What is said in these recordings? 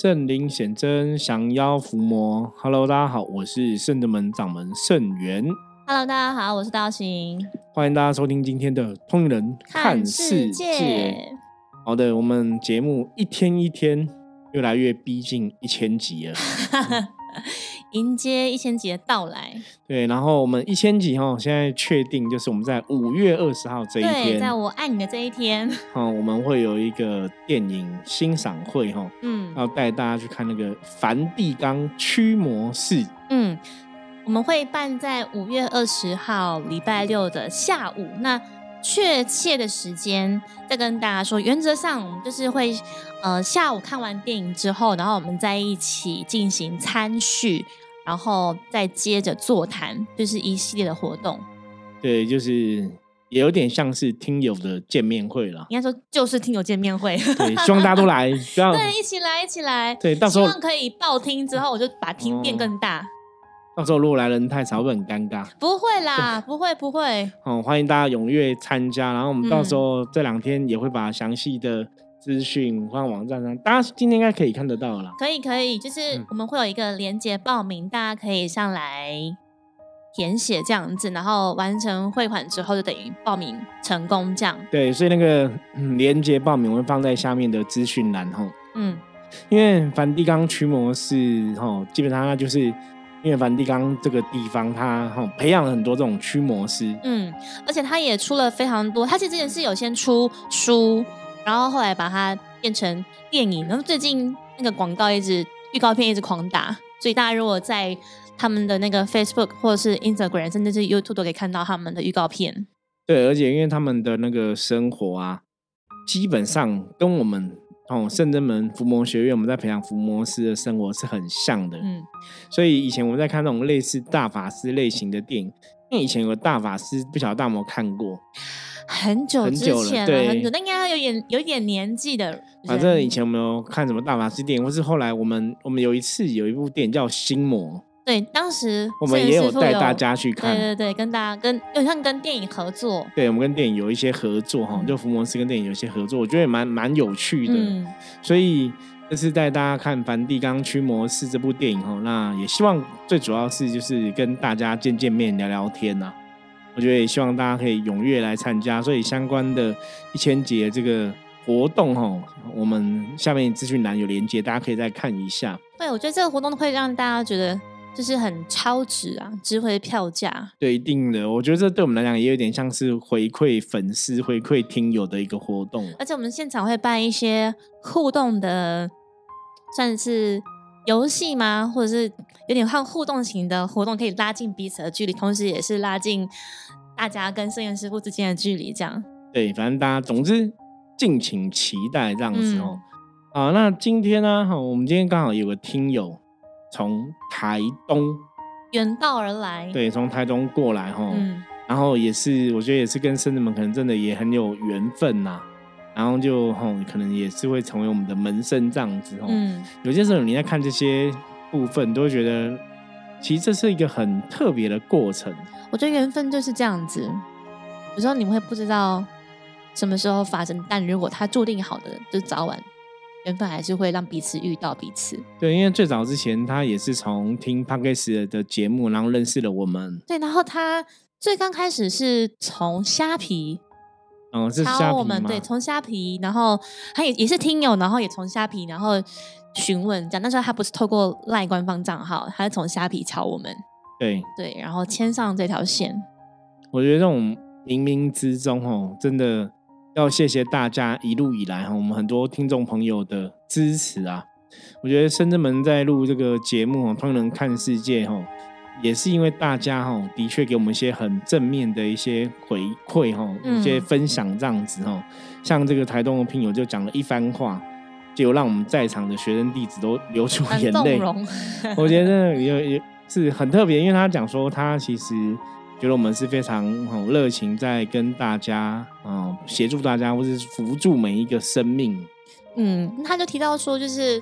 圣灵显真，降妖伏魔。Hello，大家好，我是圣德门掌门圣元。Hello，大家好，我是道行。欢迎大家收听今天的《通灵人看世界》。好的，我们节目一天一天越来越逼近一千集了。迎接一千集的到来，对，然后我们一千集哈，现在确定就是我们在五月二十号这一天，在我爱你的这一天，哈，我们会有一个电影欣赏会哈，嗯，要带大家去看那个《梵蒂冈驱魔士》，嗯，我们会办在五月二十号礼拜六的下午，那。确切的时间再跟大家说，原则上我们就是会，呃，下午看完电影之后，然后我们在一起进行参叙，然后再接着座谈，就是一系列的活动。对，就是也有点像是听友的见面会了。应该说就是听友见面会。对，希望大家都来，对，一起来，一起来。对，到时候希望可以报听之后，我就把听变更大。到时候如果来人太少，会很尴尬。不会啦，不会不会。哦，欢迎大家踊跃参加。然后我们到时候这两天也会把详细的资讯放网站上，大家今天应该可以看得到了。可以可以，就是我们会有一个连接报名，大家可以上来填写这样子，然后完成汇款之后就等于报名成功这样。对，所以那个连接报名我会放在下面的资讯栏哈。嗯，因为梵蒂冈驱魔是哈，基本上它就是。因为梵蒂冈这个地方，它哈培养了很多这种驱魔师，嗯，而且他也出了非常多。他其实之前是有先出书，然后后来把它变成电影，然后最近那个广告一直预告片一直狂打，所以大家如果在他们的那个 Facebook 或者是 Instagram，甚至是 YouTube 都可以看到他们的预告片。对，而且因为他们的那个生活啊，基本上跟我们。哦，圣真门伏魔学院，我们在培养伏魔师的生活是很像的。嗯，所以以前我们在看那种类似大法师类型的电影，因为以前有个大法师，不晓得大魔看过，很久之前了，很久，那应该有点有点年纪的。反正以前我们有看什么大法师电影，或是后来我们我们有一次有一部电影叫《心魔》。对，当时我们也有带大家去看，对对对，跟大家跟有像跟电影合作，对，我们跟电影有一些合作哈，就福摩斯跟电影有一些合作，我觉得也蛮蛮有趣的，嗯所以这次带大家看《梵蒂冈驱魔师》这部电影哈，那也希望最主要是就是跟大家见见面、聊聊天呐，我觉得也希望大家可以踊跃来参加，所以相关的一千节这个活动哈，我们下面资讯栏有连接，大家可以再看一下。对，我觉得这个活动会让大家觉得。就是很超值啊，值回票价。对，一定的。我觉得这对我们来讲也有点像是回馈粉丝、回馈听友的一个活动。而且我们现场会办一些互动的，算是游戏吗？或者是有点像互动型的活动，可以拉近彼此的距离，同时也是拉近大家跟摄影师傅之间的距离。这样。对，反正大家总之敬请期待这样子哦。啊，那今天呢？哈，我们今天刚好有个听友。从台东远道而来，对，从台东过来哈，然后也是，我觉得也是跟生子们可能真的也很有缘分呐，然后就吼，可能也是会成为我们的门生这样子哈。嗯，有些时候你在看这些部分，都会觉得其实这是一个很特别的过程。我觉得缘分就是这样子，有时候你们会不知道什么时候发生，但如果它注定好的，就早晚。缘分还是会让彼此遇到彼此。对，因为最早之前他也是从听 p a r k e s 的节目，然后认识了我们。对，然后他最刚开始是从虾皮，嗯，是虾皮们对，从虾皮，然后他也也是听友，然后也从虾皮，然后询问这样。那时候他不是透过赖官方账号，他是从虾皮敲我们。对对，然后牵上这条线。我觉得这种冥冥之中哦，真的。要谢谢大家一路以来哈，我们很多听众朋友的支持啊！我觉得深圳门在录这个节目哈，通人看世界哈，也是因为大家哈，的确给我们一些很正面的一些回馈哈，一些分享这样子哈。像这个台东的朋友就讲了一番话，就让我们在场的学生弟子都流出眼泪。我觉得也也是很特别，因为他讲说他其实。觉得我们是非常很热情，在跟大家嗯协助大家，或是扶助每一个生命。嗯，他就提到说，就是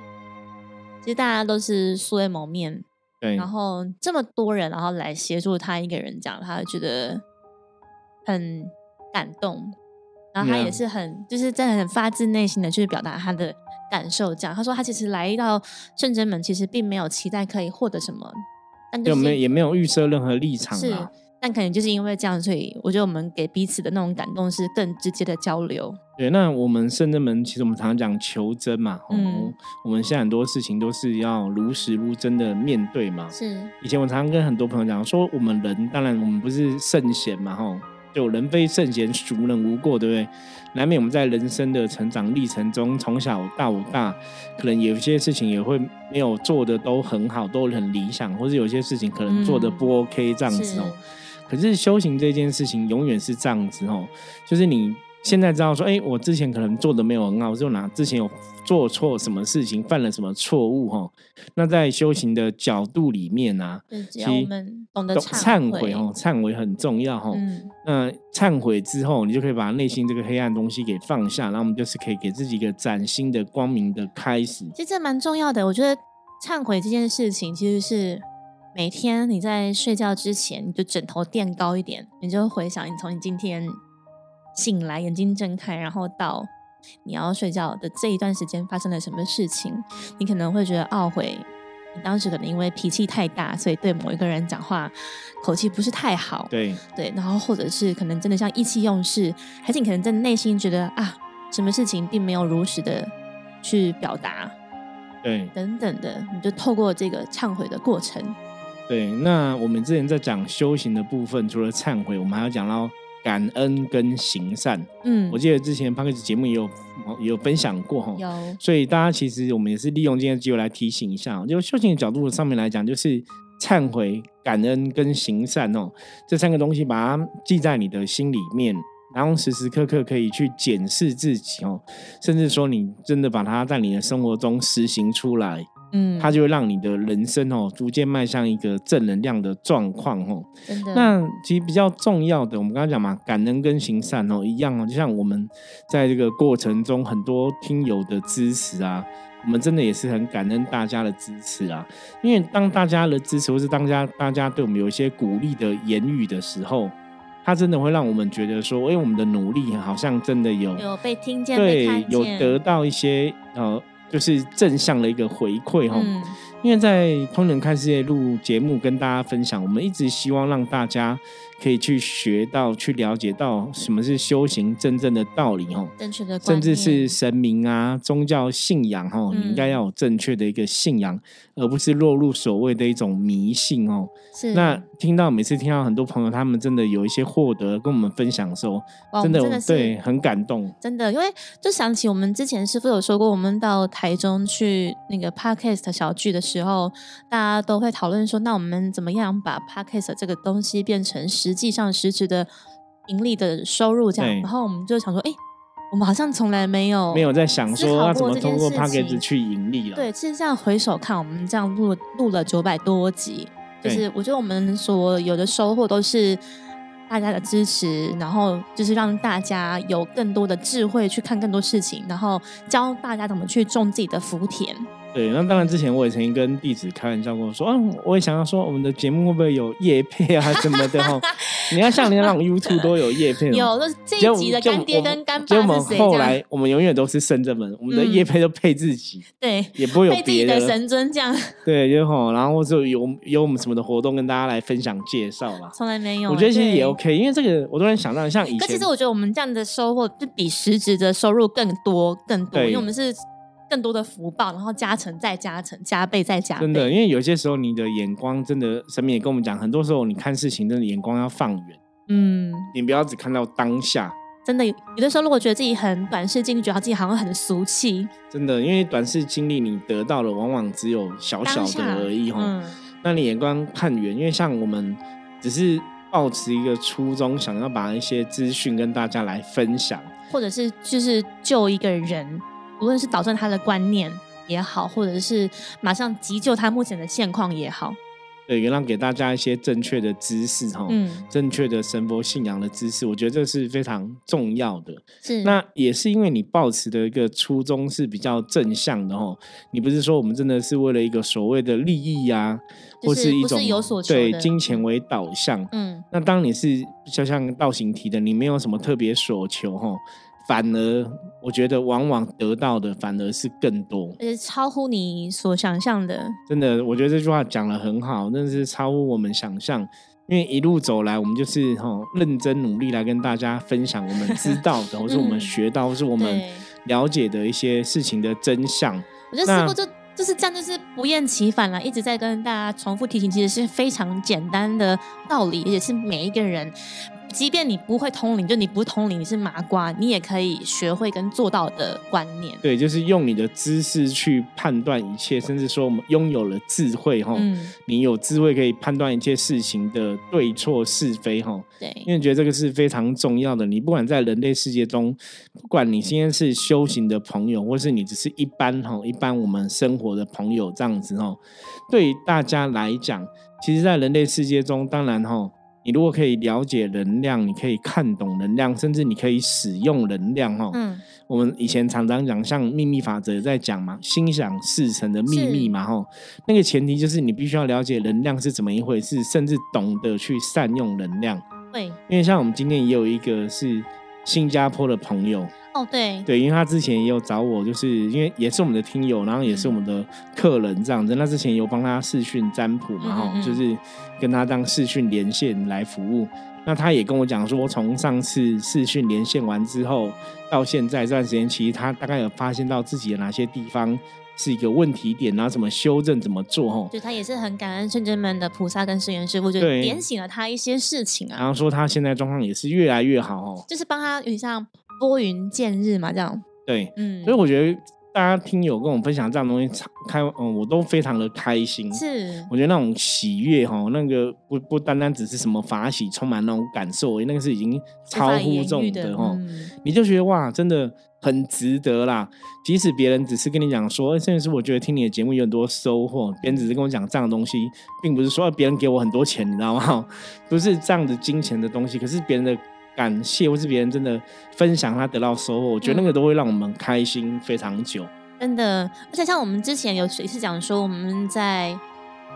其实大家都是素未谋面，对，然后这么多人，然后来协助他一个人讲，他觉得很感动，然后他也是很就是真的很发自内心的去表达他的感受这样。他说他其实来到圣真门，其实并没有期待可以获得什么，但就有没有也没有预设任何立场是啊。，但可能就是因为这样，所以我觉得我们给彼此的那种感动是更直接的交流。对，那我们圣真门其实我们常常讲求真嘛，哦嗯我们现在很多事情都是要如实如真的面对嘛。是，以前我常常跟很多朋友讲说，我们人当然我们不是圣贤嘛，吼，就人非圣贤，孰能无过，对不对？难免我们在人生的成长历程中，从小到大，可能有些事情也会没有做的都很好，都很理想，或者有些事情可能做的不 OK 这样子是哦。可是修行这件事情永远是这样子哦，就是你现在知道说，哎，我之前可能做的没有很好，就拿之前有做错什么事情，犯了什么错误哈、哦。那在修行的角度里面啊，对，只其实要我们懂得懂忏忏悔哦，忏悔很重要哈、哦。嗯，那忏悔之后，你就可以把内心这个黑暗东西给放下，然后我们就是可以给自己一个崭新的光明的开始。其实这蛮重要的。我觉得忏悔这件事情，其实是每天你在睡觉之前，你就枕头垫高一点，你就回想你从你今天醒来，眼睛睁开，然后到你要睡觉的这一段时间发生了什么事情，你可能会觉得懊悔。你当时可能因为脾气太大，所以对某一个人讲话口气不是太好，对对，然后或者是可能真的像意气用事，还是你可能在内心觉得啊，什么事情并没有如实的去表达，对等等的，你就透过这个忏悔的过程，对。那我们之前在讲修行的部分，除了忏悔，我们还要讲到感恩跟行善。嗯我，记得之前 p a c k a g e 节目也有也有分享过哈。有所以大家其实我们也是利用今天的机会来提醒一下哦，就修行的角度上面来讲，就是忏悔、感恩跟行善哦，这三个东西把它记在你的心里面，然后时时刻刻可以去检视自己哦，甚至说你真的把它在你的生活中实行出来，嗯，它就会让你的人生哦逐渐迈向一个正能量的状况哦。真的那其实比较重要的，我们刚刚讲嘛，感恩跟行善哦一样哦，就像我们在这个过程中，很多听友的支持啊，我们真的也是很感恩大家的支持啊。因为当大家的支持，或是当家大家对我们有一些鼓励的言语的时候，它真的会让我们觉得说，哎，我们的努力好像真的有有被听见，对，有得到一些呃，就是正向的一个回馈哈、嗯，因为在《通人看世界》录节目跟大家分享，我们一直希望让大家可以去学到、去了解到什么是修行真正的道理哦，正确的观甚至是神明啊、宗教信仰哦，嗯你应该要有正确的一个信仰，而不是落入所谓的一种迷信哦。是那听到每次听到很多朋友他们真的有一些获得跟我们分享的时候，哇真的们真的对很感动。真的，因为就想起我们之前师傅有说过，我们到台中去那个 podcast 小聚的时候，大家都会讨论说，那我们怎么样把 podcast 这个东西变成实际上实质的盈利的收入这样？然后我们就想说，哎、我们好像从来没有没有在想说要怎么通过事 p a c k a g 情 e 去盈利了。对，其实这样回首看，我们这样录录了九百多集，就是我觉得我们所有的收获都是大家的支持，然后就是让大家有更多的智慧去看更多事情，然后教大家怎么去种自己的福田。对，那当然，之前我也曾经跟弟子开玩笑过说，啊，我也想要说，我们的节目会不会有叶配啊什么的哈？你要像人家那种 YouTube 都有叶配，有，就是这一集的干爹跟干爸是谁？我们后来我们永远都是圣正门，我们的嗯叶配都配自己，对，也不会有别的了。神尊这样，对，就吼，然后或者有有我们什么的活动跟大家来分享介绍啦。从来没有。我觉得其实也 OK，因为这个我突然想到，像以前可其实我觉得我们这样的收获，就比实质的收入更多更多，因为我们是更多的福报，然后加成再加成，加倍再加倍。真的，因为有些时候你的眼光真的，神明也跟我们讲，很多时候你看事情真的眼光要放远，嗯，你不要只看到当下。真的有有的时候，如果觉得自己很短视经历，觉得自己好像很俗气，真的，因为短视经历你得到的往往只有小小的而已哈。嗯，那你眼光看远，因为像我们只是抱持一个初衷，想要把一些资讯跟大家来分享。或者是就是救一个人，无论是导正他的观念也好，或者是马上急救他目前的现况也好，对，让给大家一些正确的知识哈，嗯，正确的神佛信仰的知识，我觉得这是非常重要的。是那也是因为你抱持的一个初衷是比较正向的哈，你不是说我们真的是为了一个所谓的利益呀、就是不是一种有所对金钱为导向。嗯，那当你是就像道行提的，你没有什么特别所求哈，反而我觉得往往得到的反而是更多，而且超乎你所想象的。真的，我觉得这句话讲的很好，真的是超乎我们想象。因为一路走来，我们就是哈认真努力来跟大家分享我们知道的，或是我们学到，或是我们了解的一些事情的真相。我觉得师傅就就是这样，就是不厌其烦了，一直在跟大家重复提醒，其实是非常简单的道理，也是每一个人。即便你不会通灵，就你不通灵，你是麻瓜，你也可以学会跟做到的观念。对，就是用你的知识去判断一切，甚至说我们拥有了智慧哈，你有智慧可以判断一切事情的对错是非哈。对，因为觉得这个是非常重要的。你不管在人类世界中，不管你今天是修行的朋友，或是你只是一般哈一般我们生活的朋友这样子哈，对大家来讲，其实，在人类世界中，当然哈。你如果可以了解能量，你可以看懂能量，甚至你可以使用能量，哈。嗯。我们以前常常讲，像秘密法则在讲嘛，心想事成的秘密嘛，哈。那个前提就是你必须要了解能量是怎么一回事，甚至懂得去善用能量。对。因为像我们今天也有一个是新加坡的朋友。哦，对。对，因为他之前也有找我，就是因为也是我们的听友，然后也是我们的客人这样子。那之前有帮他视讯占卜嘛，哈，就是。跟他当视讯连线来服务，那他也跟我讲说，从上次视讯连线完之后到现在这段时间，其实他大概有发现到自己的哪些地方是一个问题点，然后怎么修正、怎么做，吼。就他也是很感恩圣真门的菩萨跟圣元师傅，就点醒了他一些事情啊。然后说他现在状况也是越来越好，哦，就是帮他有点像拨云见日嘛，这样。对，嗯，所以我觉得。大家听友跟我分享这样东西，开嗯，我都非常的开心。是，我觉得那种喜悦哈，那个不不单单只是什么法喜，充满那种感受，那个是已经超乎众的哈。你就觉得哇，真的很值得啦。即使别人只是跟你讲说，甚至是我觉得听你的节目有很多收获，别人只是跟我讲这样的东西，并不是说别人给我很多钱，你知道吗？不是这样子金钱的东西，可是别人的。感谢，或是别人真的分享他得到收获，我觉得那个都会让我们开心非常久。真的，而且像我们之前有一次讲说，我们在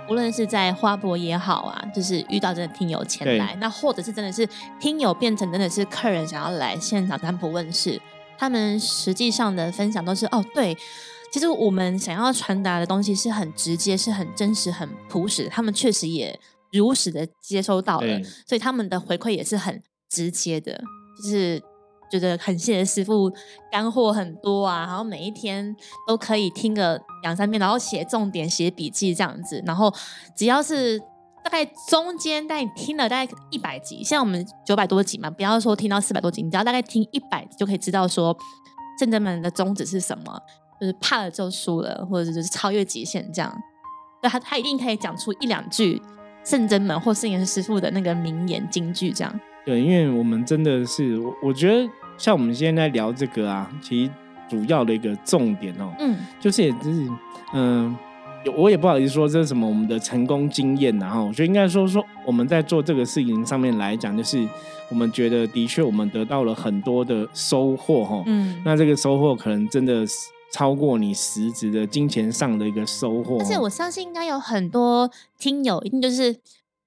无论是在花博也好啊，就是遇到真的听友前来，那或者是真的是听友变成真的是客人想要来现场占卜问世，他们实际上的分享都是哦，对，其实我们想要传达的东西是很直接、是很真实、很朴实，他们确实也如实的接收到了，所以他们的回馈也是很。直接的，就是觉得很谢谢师傅，干货很多啊，然后每一天都可以听个两三遍，然后写重点、写笔记这样子，然后只要是大概中间，但你听了大概一百集，像我们九百多集嘛，不要说听到四百多集，你只要大概听一百集就可以知道说圣真门的宗旨是什么，就是怕了就输了，或者就是超越极限这样，那他他一定可以讲出一两句圣真门或圣严师傅的那个名言金句这样。对，因为我们真的是，我我觉得像我们现在聊这个啊，其实主要的一个重点哦，嗯，就是也就是，嗯，我也不好意思说这是什么我们的成功经验然后我觉得应该说说我们在做这个事情上面来讲，就是我们觉得的确我们得到了很多的收获哈，嗯，那这个收获可能真的是超过你实质的金钱上的一个收获，而且我相信应该有很多听友一定就是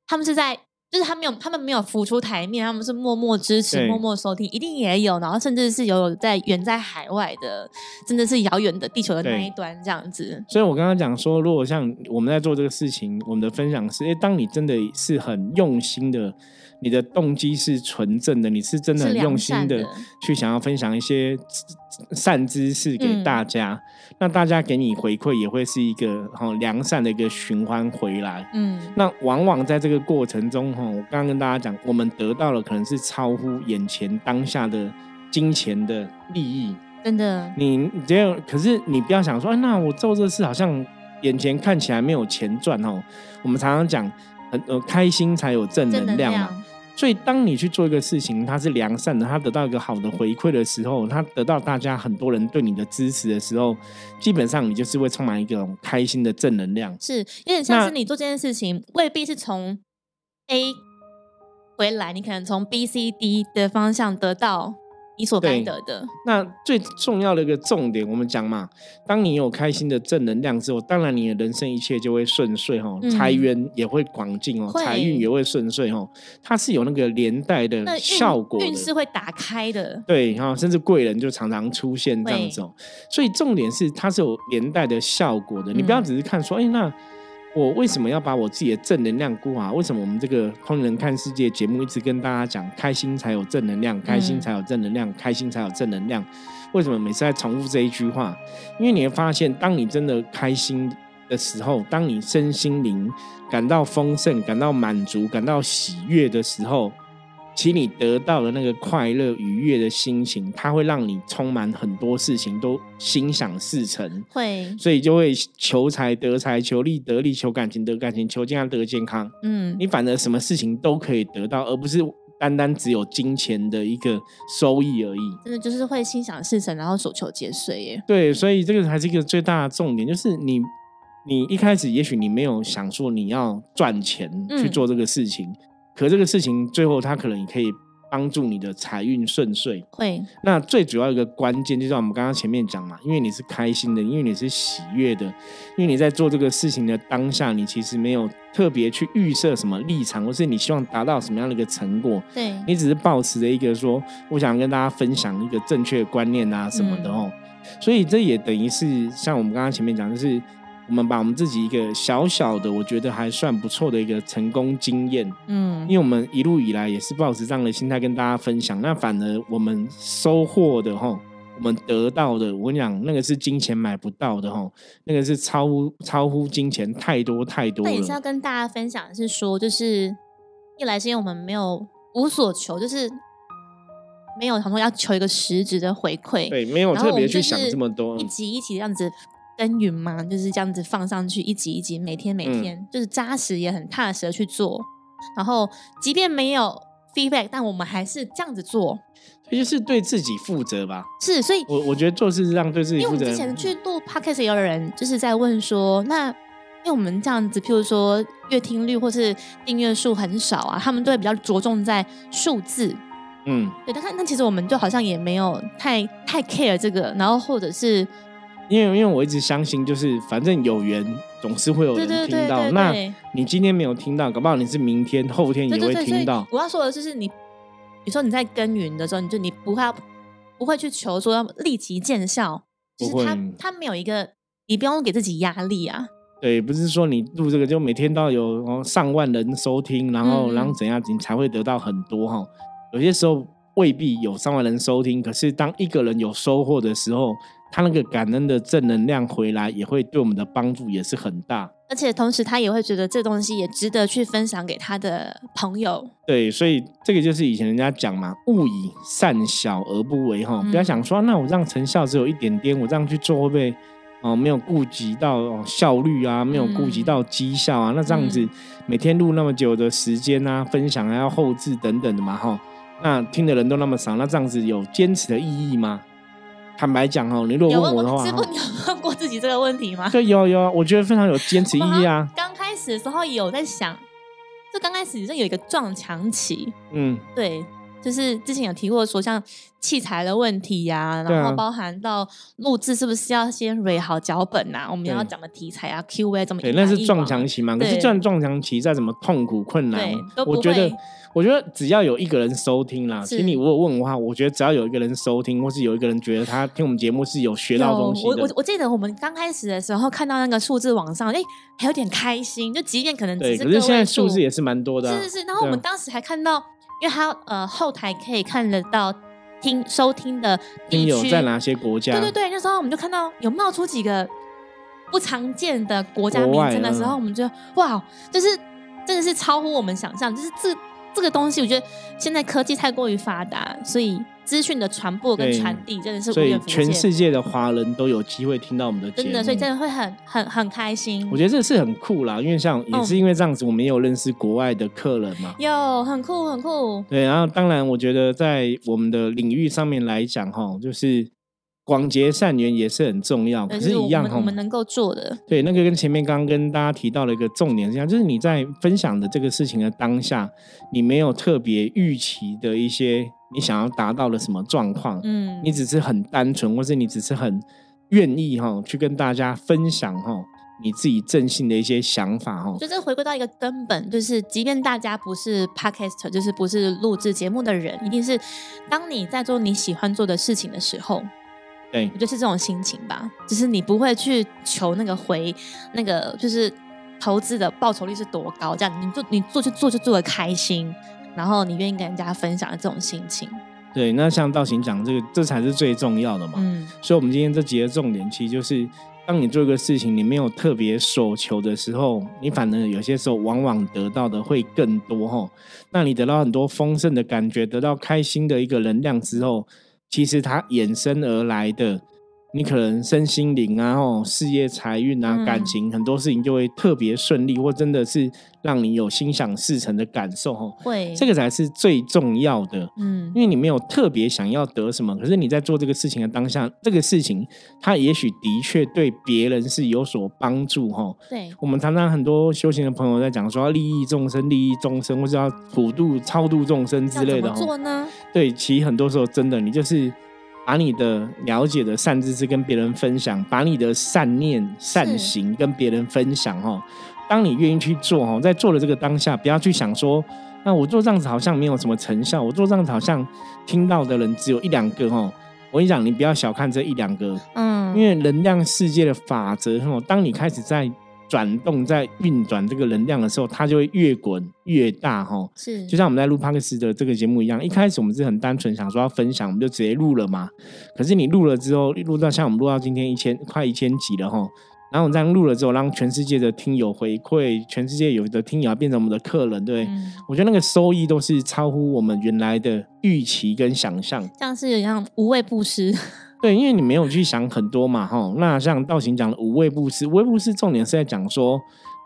他们是在。就是他没有，他们没有浮出台面，他们是默默支持、默默收听，一定也有，然后甚至是有在远在海外的，真的是遥远的地球的那一端这样子。所以我刚刚讲说，如果像我们在做这个事情，我们的分享是，哎，当你真的是很用心的。你的动机是纯正的，你是真的很用心的去想要分享一些善知识给大家，那大家给你回馈也会是一个哈良善的一个循环回来。嗯，那往往在这个过程中哈，我刚刚跟大家讲，我们得到了可能是超乎眼前当下的金钱的利益。真的，你只有可是你不要想说，哎那我做这事好像眼前看起来没有钱赚哦。我们常常讲。很呃开心才有正能量嘛，所以当你去做一个事情，它是良善的，它得到一个好的回馈的时候，它得到大家很多人对你的支持的时候，基本上你就是会充满一种开心的正能量。是，有点像是你做这件事情，未必是从 A 回来，你可能从 B、C、D 的方向得到你所该得的。那最重要的一个重点，我们讲嘛，当你有开心的正能量之后，当然你的人生一切就会顺遂哈，嗯财源也会广进哦，会财运也会顺遂哦，它是有那个连带的效果的运势会打开的。对，哈，甚至贵人就常常出现这样子哦。所以重点是它是有连带的效果的，你不要嗯只是看说，哎、那我为什么要把我自己的正能量顾好？为什么我们这个通人看世界节目一直跟大家讲，开心才有正能量，开心嗯才有正能量，开心才有正能量？为什么每次在重复这一句话？因为你会发现，当你真的开心的时候，当你身心灵感到丰盛、感到满足、感到喜悦的时候，其实你得到的那个快乐、愉悦的心情，它会让你充满很多事情都心想事成，会，所以就会求财得财，求利得利，求感情得感情，求健康得健康。嗯，你反而什么事情都可以得到，而不是单单只有金钱的一个收益而已。真的就是会心想事成，然后所求皆遂耶。对，所以这个还是一个最大的重点，就是你，你一开始也许你没有想说你要赚钱去嗯做这个事情，可这个事情最后它可能也可以帮助你的财运顺遂。会，那最主要一个关键，就像我们刚刚前面讲嘛，因为你是开心的，因为你是喜悦的，因为你在做这个事情的当下，你其实没有特别去预设什么立场，或是你希望达到什么样的一个成果，对，你只是保持着一个说，我想跟大家分享一个正确的观念啊什么的哦。所以这也等于是像我们刚刚前面讲，就是我们把我们自己一个小小的，我觉得还算不错的一个成功经验，嗯因为我们一路以来也是抱持这样的心态跟大家分享，那反而我们收获的哈。我们得到的，我跟你讲，那个是金钱买不到的哈，那个是超乎超乎金钱太多太多那也是要。跟大家分享，是说，就是一来是因为我们没有无所求，就是没有想说要求一个实质的回馈，对，没有特别去想是这么多。一集一集这样子耕耘嘛，就是这样子放上去，一集一集，每天每嗯天，就是扎实也很踏实的去做。然后，即便没有 feedback，但我们还是这样子做。这就是对自己负责吧。是，所以我我觉得做事是让对自己负责因为我们之。前去录 podcast 也有人就是在问说，那因为我们这样子，譬如说阅听率或是订阅数很少啊，他们都会比较着重在数字。嗯，对，但看那其实我们就好像也没有太太 care 这个，然后或者是因为因为我一直相信，就是反正有缘总是会有对人对对对听到。那你今天没有听到，搞不好你是明天、后天也会听到。我要说的就是你，比如说你在耕耘的时候，你就你不会不会去求说要立即见效，就是他他没有一个，你不用给自己压力啊。对，不是说你录这个就每天都要有哦上万人收听，然后然后怎样你才会得到很多哈。有些时候未必有上万人收听，可是当一个人有收获的时候，他那个感恩的正能量回来，也会对我们的帮助也是很大。而且同时，他也会觉得这东西也值得去分享给他的朋友。对，所以这个就是以前人家讲嘛，勿以善小而不为哈，嗯不要想说，那我这样成效只有一点点，我这样去做会不会哦没有顾及到、哦、效率啊，没有顾及嗯到绩效啊？那这样子嗯每天录那么久的时间啊，分享还要后置等等的嘛哈，那听的人都那么少，那这样子有坚持的意义吗？坦白讲哦，你如果问我的话，师傅，你有问过自己这个问题吗？对，有有啊，我觉得非常有 坚持意义啊，刚开始的时候有在想，就刚开始就有一个撞墙期，嗯，对，就是之前有提过说像器材的问题呀、啊然后包含到录制是不是要先 r 好脚本啊，我们要讲的题材啊，Q&A 怎么对，一那是撞墙期嘛。可是对这样撞墙期再怎么痛苦困难对，我觉得，我觉得只要有一个人收听啦，是其实你如果问我的话，我觉得只要有一个人收听，或是有一个人觉得他听我们节目是有学到东西的，我我我记得我们刚开始的时候看到那个数字往上，哎、还有点开心，就即便可能只对。是可是现在数数字也是蛮多的啊、是是是，然后我们当时还看到，因为它呃后台可以看得到听收听的听地区友在哪些国家？对对对，那时候我们就看到有冒出几个不常见的国家名称的时候，嗯我们就哇，就是真的是超乎我们想象，就是这这个东西，我觉得现在科技太过于发达，所以资讯的传播跟对传递真的是无所以远弗届全世。界的华人都有机会听到我们的节目，真的，所以真的会很很很开心我。觉得这是很酷啦，因为像也是因为这样子，我们也有认识国外的客人嘛。有很酷很酷，对，然后当然，我觉得在我们的领域上面来讲，哈，就是广结善缘也是很重要，可是一样我们能够做的，对，那个跟前面刚刚跟大家提到的一个重点是一样，就是你在分享的这个事情的当下，你没有特别预期的一些你想要达到的什么状况，嗯，你只是很单纯，或是你只是很愿意哈去跟大家分享哈你自己正性的一些想法哈。就这回归到一个根本，就是即便大家不是 podcast，就是不是录制节目的人，一定是当你在做你喜欢做的事情的时候，对我觉得是这种心情吧，就是你不会去求那个回那个就是投资的报酬率是多高，这样你做你做就做就做的开心，然后你愿意跟人家分享的这种心情，对，那像道行讲这个，这才是最重要的嘛。嗯，所以，我们今天这集的重点，其实就是当你做一个事情，你没有特别所求的时候，你反而有些时候往往得到的会更多哈。那你得到很多丰盛的感觉，得到开心的一个能量之后，其实它衍生而来的，你可能身心灵啊、哦事业、财运啊、嗯感情很多事情就会特别顺利，或真的是让你有心想事成的感受哦。会这个才是最重要的。嗯因为你没有特别想要得什么，可是你在做这个事情的当下，这个事情它也许的确对别人是有所帮助哈。对，我们常常很多修行的朋友在讲说要利益众生、利益众生，或者要普度、超度众生之类的哈。做呢？对，其实很多时候真的，你就是把你的了解的善知识跟别人分享，把你的善念、善行跟别人分享哦。当你愿意去做哦，在做的这个当下，不要去想说，那我做这样子好像没有什么成效，我做这样子好像听到的人只有一两个哦。我跟你讲，你不要小看这一两个，嗯，因为能量世界的法则哈，当你开始在转动、在运转这个能量的时候，它就会越滚越大哈。是就像我们在录帕克斯的这个节目一样，一开始我们是很单纯想说要分享，我们就直接录了嘛。可是你录了之后，录到像我们录到今天一千快一千集了哈，然后我这样录了之后，让全世界的听友回馈，全世界有的听友要变成我们的客人，对我觉得那个收益都是超乎我们原来的预期跟想象。像是有样无畏布施，对，因为你没有去想很多嘛，哈。那像道行讲的无畏布施，无畏布施重点是在讲说，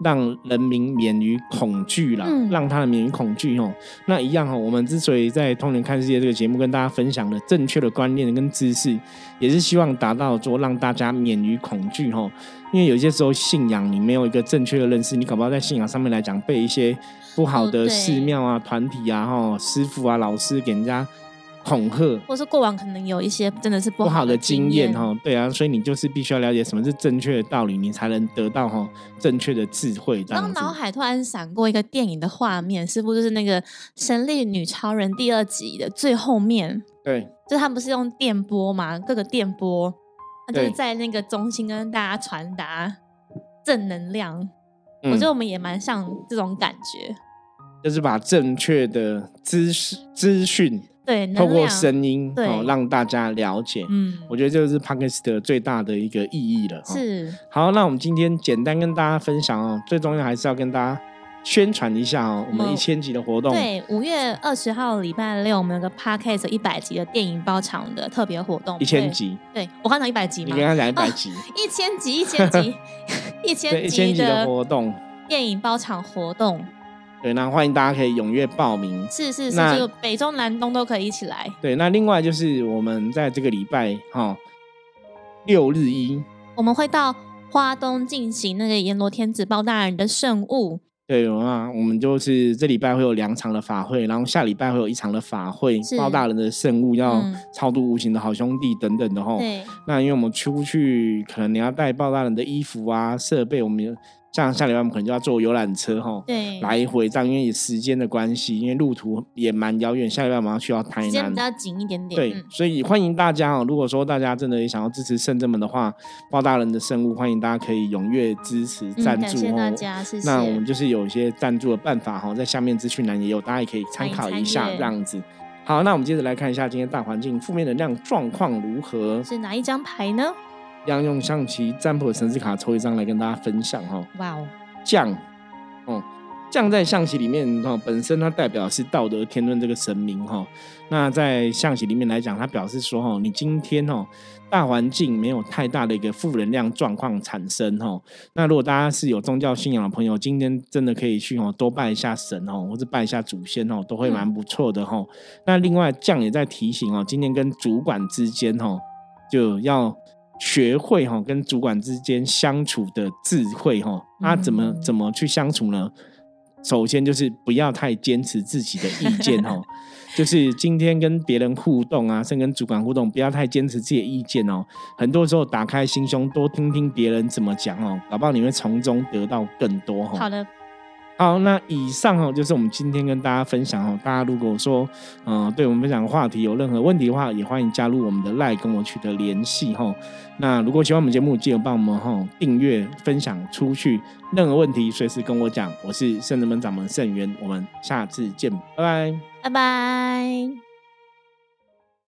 让人民免于恐惧啦，嗯让他人免于恐惧哦。那一样哈，我们之所以在《通灵看世界》这个节目跟大家分享的正确的观念跟知识，也是希望达到说让大家免于恐惧哈。因为有些时候信仰你没有一个正确的认识，你搞不好在信仰上面来讲被一些不好的寺庙啊、团体啊、哈师傅啊、老师给人家恐吓。或是过往可能有一些真的是不不好的经验验哈，对啊，所以你就是必须要了解什么是正确的道理，你才能得到哈正确的智慧这刚。脑海突然闪过一个电影的画面，是不是就是那个《神力女超人》第二集的最后面？对就是他们不是用电波嘛，各个电波，他就是在那个中心跟大家传达正能量。嗯我觉得我们也蛮像这种感觉，就是把正确的知识资讯对，透过量，声音对哦让大家了解。嗯，我觉得这个是 Podcast 最大的一个意义了。哦是好，那我们今天简单跟大家分享哦，最重要还是要跟大家宣传一下哦，我们嗯一千集的活动。对，五月二十号礼拜六，我们有个 podcast 一百集的电影包场的特别活动，一千。集，对我刚讲一百集嘛？你刚刚讲一百集，一千集，一千集，一对，千一千集的的活动。电影包场活动，对，那欢迎大家可以踊跃报名。是是是，那就北中南东都可以一起来。对，那另外就是我们在这个礼拜哈、六日一，我们会到花东进行那个阎罗天子包大人的圣物，对啊，我们就是这礼拜会有两场的法会，然后下礼拜会有一场的法会是，包大人的圣物要嗯超度无形的好兄弟等等的哈。对，那因为我们出去，可能你要带包大人的衣服啊、设备，我们有像下礼拜我们可能就要坐游览车哈。对，来回这样，因为时间的关系，因为路途也蛮遥远，下礼拜我们要去到台南时间比，较紧一点点。对，嗯所以欢迎大家哦。如果说大家真的也想要支持圣正们的话，包大人的圣物，欢迎大家可以踊跃支持嗯赞助感谢大哦。家，谢谢。那我们就是有一些赞助的办法哈，在下面资讯栏也有，大家也可以参考一下这样子。好，那我们接着来看一下今天大环境负面能量状况如何。是哪一张牌呢？一样用象棋占卜的神之卡抽一张来跟大家分享哈。哇哦，将，哦，将在象棋里面哈，本身它代表是道德天论这个神明哈。那在象棋里面来讲，它表示说哈，你今天哦，大环境没有太大的一个负能量状况产生哈。那如果大家是有宗教信仰的朋友，今天真的可以去哦，多拜一下神哦，或者拜一下祖先哦，都会蛮不错的哈。那另外将也在提醒哦，今天跟主管之间哦。就要学会哈跟主管之间相处的智慧哈。那怎么怎么去相处呢？首先就是不要太坚持自己的意见哦，就是今天跟别人互动啊，甚至跟主管互动，不要太坚持自己的意见哦。很多时候打开心胸，多听听别人怎么讲哦，搞不好你会从中得到更多哈。好的。好，那以上哦，就是我们今天跟大家分享哦。大家如果说，嗯，对我们分享话题有任何问题的话，也欢迎加入我们的赖跟我取得联系哈。那如果喜欢我们节目，记得帮我们哈订阅、分享出去。任何问题随时跟我讲。我是圣人门掌门圣元，我们下次见，拜拜，拜拜。